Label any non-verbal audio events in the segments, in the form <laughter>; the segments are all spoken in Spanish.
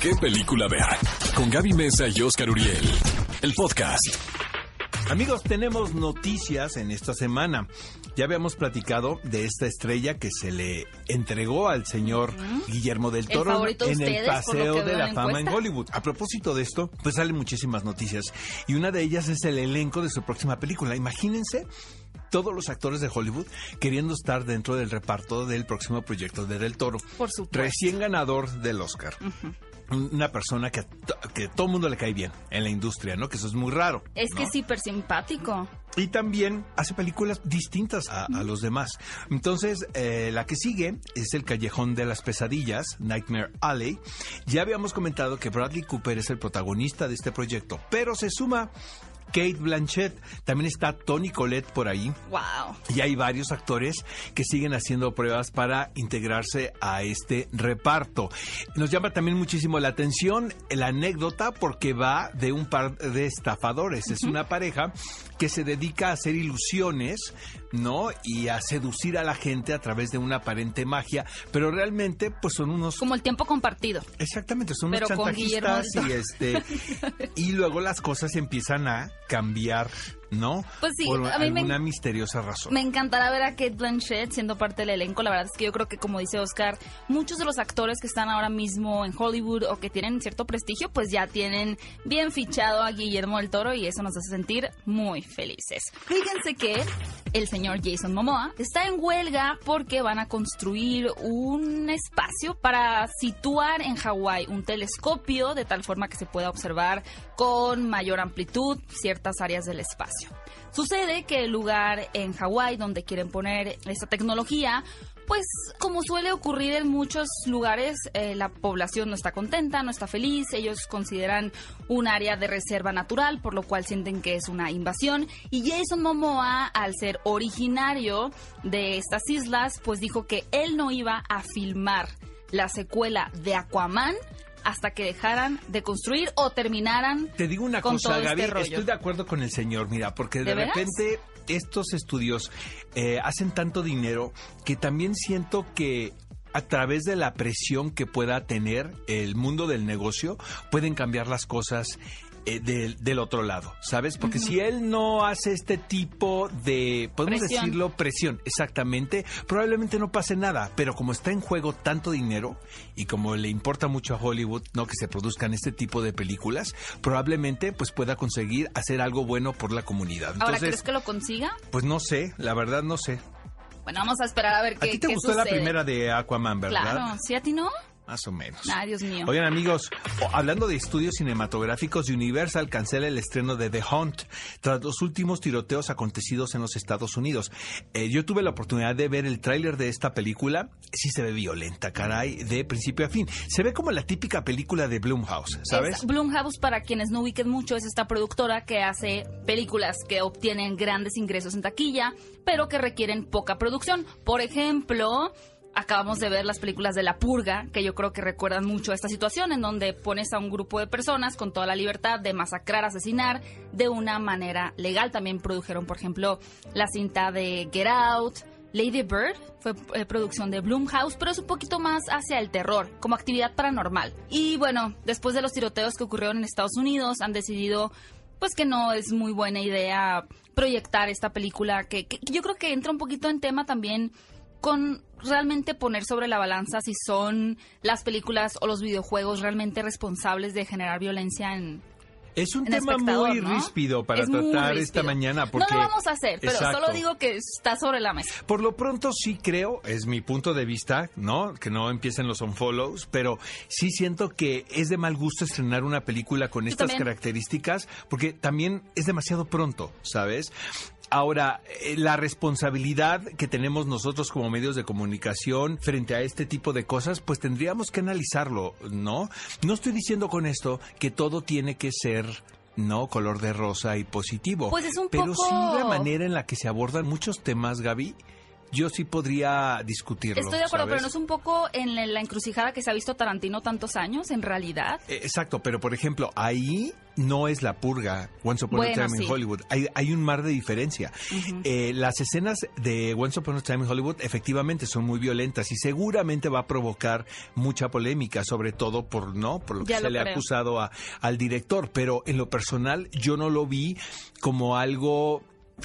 qué película ver. Con Gaby Mesa y Oscar Uriel. El podcast. Amigos, tenemos noticias en esta semana. Ya habíamos platicado de esta estrella que se le entregó al señor Guillermo del El Toro en el ustedes, Paseo de la Fama en. Hollywood. A propósito de esto, pues salen muchísimas noticias. Y una de ellas es el elenco de su próxima película. Imagínense todos los actores de Hollywood queriendo estar dentro del reparto del próximo proyecto de Del Toro. Por supuesto. Recién ganador del Oscar. Una persona que, que todo el mundo le cae bien en la industria, ¿no? Que eso es muy raro. Es que es hiper simpático. Y también hace películas distintas a, a los demás. Entonces, eh, la que sigue es El Callejón de las Pesadillas, Nightmare Alley. Ya habíamos comentado que Bradley Cooper es el protagonista de este proyecto, pero se suma Kate Blanchett. También está Tony Collette por ahí. Wow. Y hay varios actores que siguen haciendo pruebas para integrarse a este reparto. Nos llama también muchísimo la atención la anécdota porque va de un par de estafadores. Es una pareja que se dedica a hacer ilusiones, ¿no? Y a seducir a la gente a través de una aparente magia, pero realmente pues son unos Como el tiempo compartido. Exactamente, son unos Pero chantajistas y este y luego las cosas empiezan a cambiar, ¿no? Pues sí, por a mí me- alguna misteriosa razón. Me encantará ver a Kate Blanchett siendo parte del elenco. La verdad es que yo creo que, como dice Oscar, muchos de los actores que están ahora mismo en Hollywood o que tienen cierto prestigio, pues ya tienen bien fichado a Guillermo del Toro y eso nos hace sentir muy felices. Fíjense que el señor Jason Momoa está en huelga porque van a construir un espacio para situar en Hawái un telescopio de tal forma que se pueda observar con mayor amplitud ciertas áreas del espacio. Sucede que el lugar en Hawái donde quieren poner esta tecnología, pues como suele ocurrir en muchos lugares, eh, la población no está contenta, no está feliz, ellos consideran un área de reserva natural, por lo cual sienten que es una invasión. Y Jason Momoa, al ser originario de estas islas, pues dijo que él no iba a filmar la secuela de Aquaman hasta que dejaran de construir o terminaran Te digo una con cosa, este Gaby, estoy de acuerdo con el señor, mira, porque de, ¿De repente estos estudios eh, hacen tanto dinero que también siento que a través de la presión que pueda tener el mundo del negocio, pueden cambiar las cosas eh, del, del otro lado, ¿sabes? Porque si él no hace este tipo de, podemos Presión. decirlo, presión, exactamente, probablemente no pase nada, pero como está en juego tanto dinero y como le importa mucho a Hollywood, ¿no? Que se produzcan este tipo de películas, probablemente pues pueda conseguir hacer algo bueno por la comunidad. Ahora, Entonces, ¿crees que lo consiga? pues no sé, la verdad no sé. Bueno, vamos a esperar a ver A qué ti te qué gustó la primera de Aquaman, ¿verdad? Claro, ¿sí a ti no? Más o menos. Ay, Dios mío. Oigan amigos, hablando de estudios cinematográficos, Universal cancela el estreno de The Hunt tras los últimos tiroteos acontecidos en los Estados Unidos. Eh, yo tuve la oportunidad de ver el tráiler de esta película. Sí se ve violenta, caray, de principio a fin. Se ve como la típica película de Blumhouse, ¿sabes? Es Blumhouse, para quienes no ubiquen mucho, es esta productora que hace películas que obtienen grandes ingresos en taquilla, pero que requieren poca producción. Por ejemplo, acabamos de ver las películas de La Purga, que yo creo que recuerdan mucho esta situación, en donde pones a un grupo de personas con toda la libertad de masacrar, asesinar de una manera legal. También produjeron, por ejemplo, la cinta de Get Out. Lady Bird fue eh, producción de Blumhouse, pero es un poquito más hacia el terror, como actividad paranormal. Y bueno, después de los tiroteos que ocurrieron en Estados Unidos, han decidido pues que no es muy buena idea proyectar esta película, que, que yo creo que entra un poquito en tema también con realmente poner sobre la balanza si son las películas o los videojuegos realmente responsables de generar violencia en, Es un tema muy ¿no? ríspido para Es tratar ríspido. esta mañana. Porque... No lo vamos a hacer, pero Exacto. solo digo que está sobre la mesa. Por lo pronto sí creo, es mi punto de vista, ¿no? Que no empiecen los unfollows, pero sí siento que es de mal gusto estrenar una película con estas también. características, porque también es demasiado pronto, ¿sabes? Ahora, eh, la responsabilidad que tenemos nosotros como medios de comunicación frente a este tipo de cosas, pues tendríamos que analizarlo, ¿no? No estoy diciendo con esto que todo tiene que ser no color de rosa y positivo. Pues es un pero poco- sí la manera en la que se abordan muchos temas, Gaby, yo sí podría discutirlo. Estoy de acuerdo, ¿sabes? pero no es un poco en la encrucijada que se ha visto Tarantino tantos años, en realidad. Eh, Exacto, pero por ejemplo, ahí no es la purga Once Upon a Time sí. in Hollywood. Hay, hay un mar de diferencia. Eh, las escenas de Once Upon a Time in Hollywood efectivamente son muy violentas y seguramente va a provocar mucha polémica, sobre todo por no por lo que Ya se lo le ha acusado a- al director. Pero en lo personal yo no lo vi como algo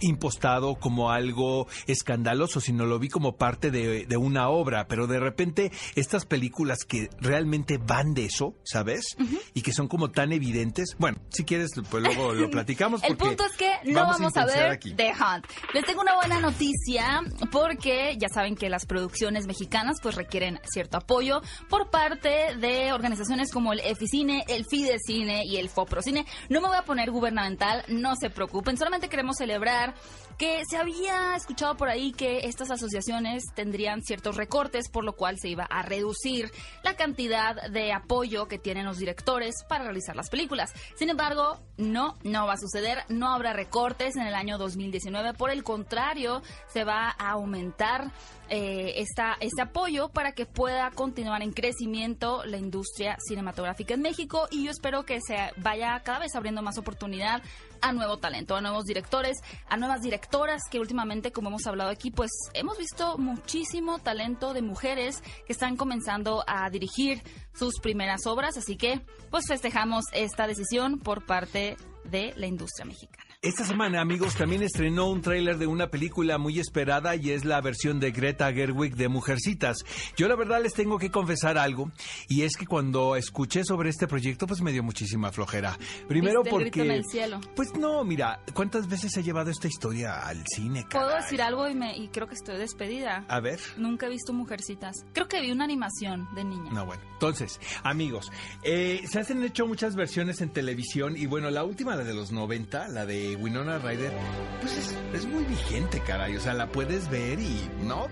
impostado como algo escandaloso, sino lo vi como parte de, de una obra, pero de repente estas películas que realmente van de eso, ¿sabes? Y que son como tan evidentes, bueno, si quieres, pues luego lo <laughs> platicamos. El punto es que no vamos, a, ver aquí. The Hunt. Les tengo una buena noticia porque ya saben que las producciones mexicanas pues requieren cierto apoyo por parte de organizaciones como el Eficine, el Fidecine y el Foprocine. No me voy a poner gubernamental, no se preocupen, solamente queremos celebrar comprar que se había escuchado por ahí que estas asociaciones tendrían ciertos recortes, por lo cual se iba a reducir la cantidad de apoyo que tienen los directores para realizar las películas. Sin embargo, no, no va a suceder, no habrá recortes en el año 2019, por el contrario, se va a aumentar eh, esta, este apoyo para que pueda continuar en crecimiento la industria cinematográfica en México y yo espero que se vaya cada vez abriendo más oportunidad a nuevo talento, a nuevos directores, a nuevas directoras que últimamente, como hemos hablado aquí, pues hemos visto muchísimo talento de mujeres que están comenzando a dirigir sus primeras obras, así que pues festejamos esta decisión por parte de la industria mexicana. Esta semana, amigos, también estrenó un tráiler de una película muy esperada y es la versión de Greta Gerwig de Mujercitas. Yo la verdad les tengo que confesar algo y es que cuando escuché sobre este proyecto pues me dio muchísima flojera. Primero ¿Viste el porque grito en el cielo? Pues no, mira, ¿cuántas veces he llevado esta historia al cine? Puedo caray? decir algo y, me, y creo que estoy despedida. A ver. Nunca he visto Mujercitas. Creo que vi una animación de niña. No, bueno. Entonces, amigos, eh, se han hecho muchas versiones en televisión y bueno, la última, la de los 90, la de Winona Ryder, pues es, es muy vigente, caray. O sea, la puedes ver y, ¿no?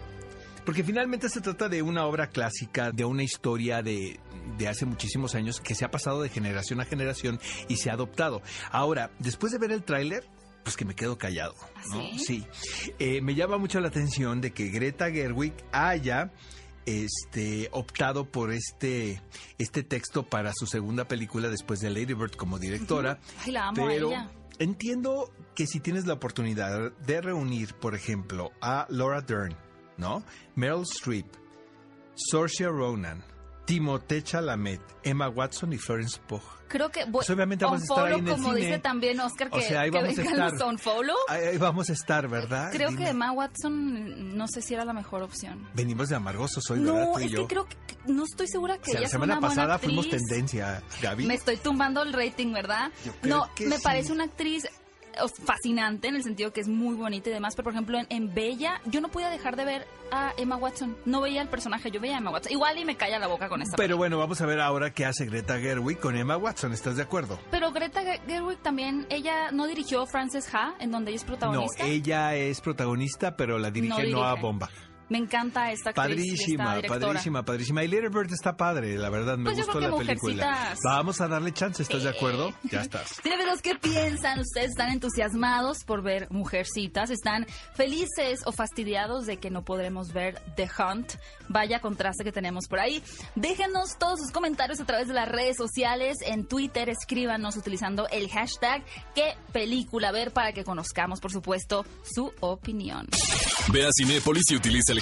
Porque finalmente se trata de una obra clásica, de una historia de, de hace muchísimos años que se ha pasado de generación a generación y se ha adoptado. Ahora, después de ver el tráiler, pues que me quedo callado. ¿no? ¿Ah, sí? Sí. Eh, me llama mucho la atención de que Greta Gerwig haya este optado por este este texto para su segunda película después de Lady Bird como directora. Ay, la amo a pero ella. Entiendo que si tienes la oportunidad de reunir, por ejemplo, a Laura Dern, ¿no? Meryl Streep, Saoirse Ronan, Timothée Chalamet, Emma Watson y Florence Pugh. Creo que Pues obviamente vamos a estar ahí en el como cine. dice también Oscar, que, O sea, ahí que vamos a vengan estar. Ahí, vamos a estar, ¿verdad? Creo Dime. que Emma Watson no sé si era la mejor opción. Venimos de amargosos hoy, ¿verdad? No, Tú y es yo. que creo que no estoy segura que O sea, ella la semana una buena pasada fuimos tendencia, Gaby. Me estoy tumbando el rating, ¿verdad? Yo creo No, que me sí. parece una actriz fascinante en el sentido que es muy bonita y demás, pero por ejemplo en, en Bella yo no podía dejar de ver a Emma Watson. No veía el personaje, yo veía a Emma Watson. Igual y me calla la boca con esta. Pero bueno, vamos a ver ahora qué hace Greta Gerwig con Emma Watson. ¿Estás de acuerdo? Pero Greta Ge- Gerwig también, ella no dirigió Frances Ha, en donde ella es No, protagonista. ella es protagonista, pero la dirige No Noah dirige. Bomba. Me encanta esta actriz esta Padrísima, padrísima, padrísima. Y Little Bird está padre, la verdad, me Pues yo gustó la película. Mujercitas. Vamos a darle chance, ¿estás de Sí. acuerdo? <laughs> Ya estás. ¿qué piensan? ¿Ustedes están entusiasmados por ver Mujercitas? ¿Están felices o fastidiados de que no podremos ver The Hunt? Vaya contraste que tenemos por ahí. Déjenos todos sus comentarios a través de las redes sociales. En Twitter, escríbanos utilizando el hashtag qué película ver para que conozcamos, por supuesto, su opinión. Ve a Cinépolis y utiliza el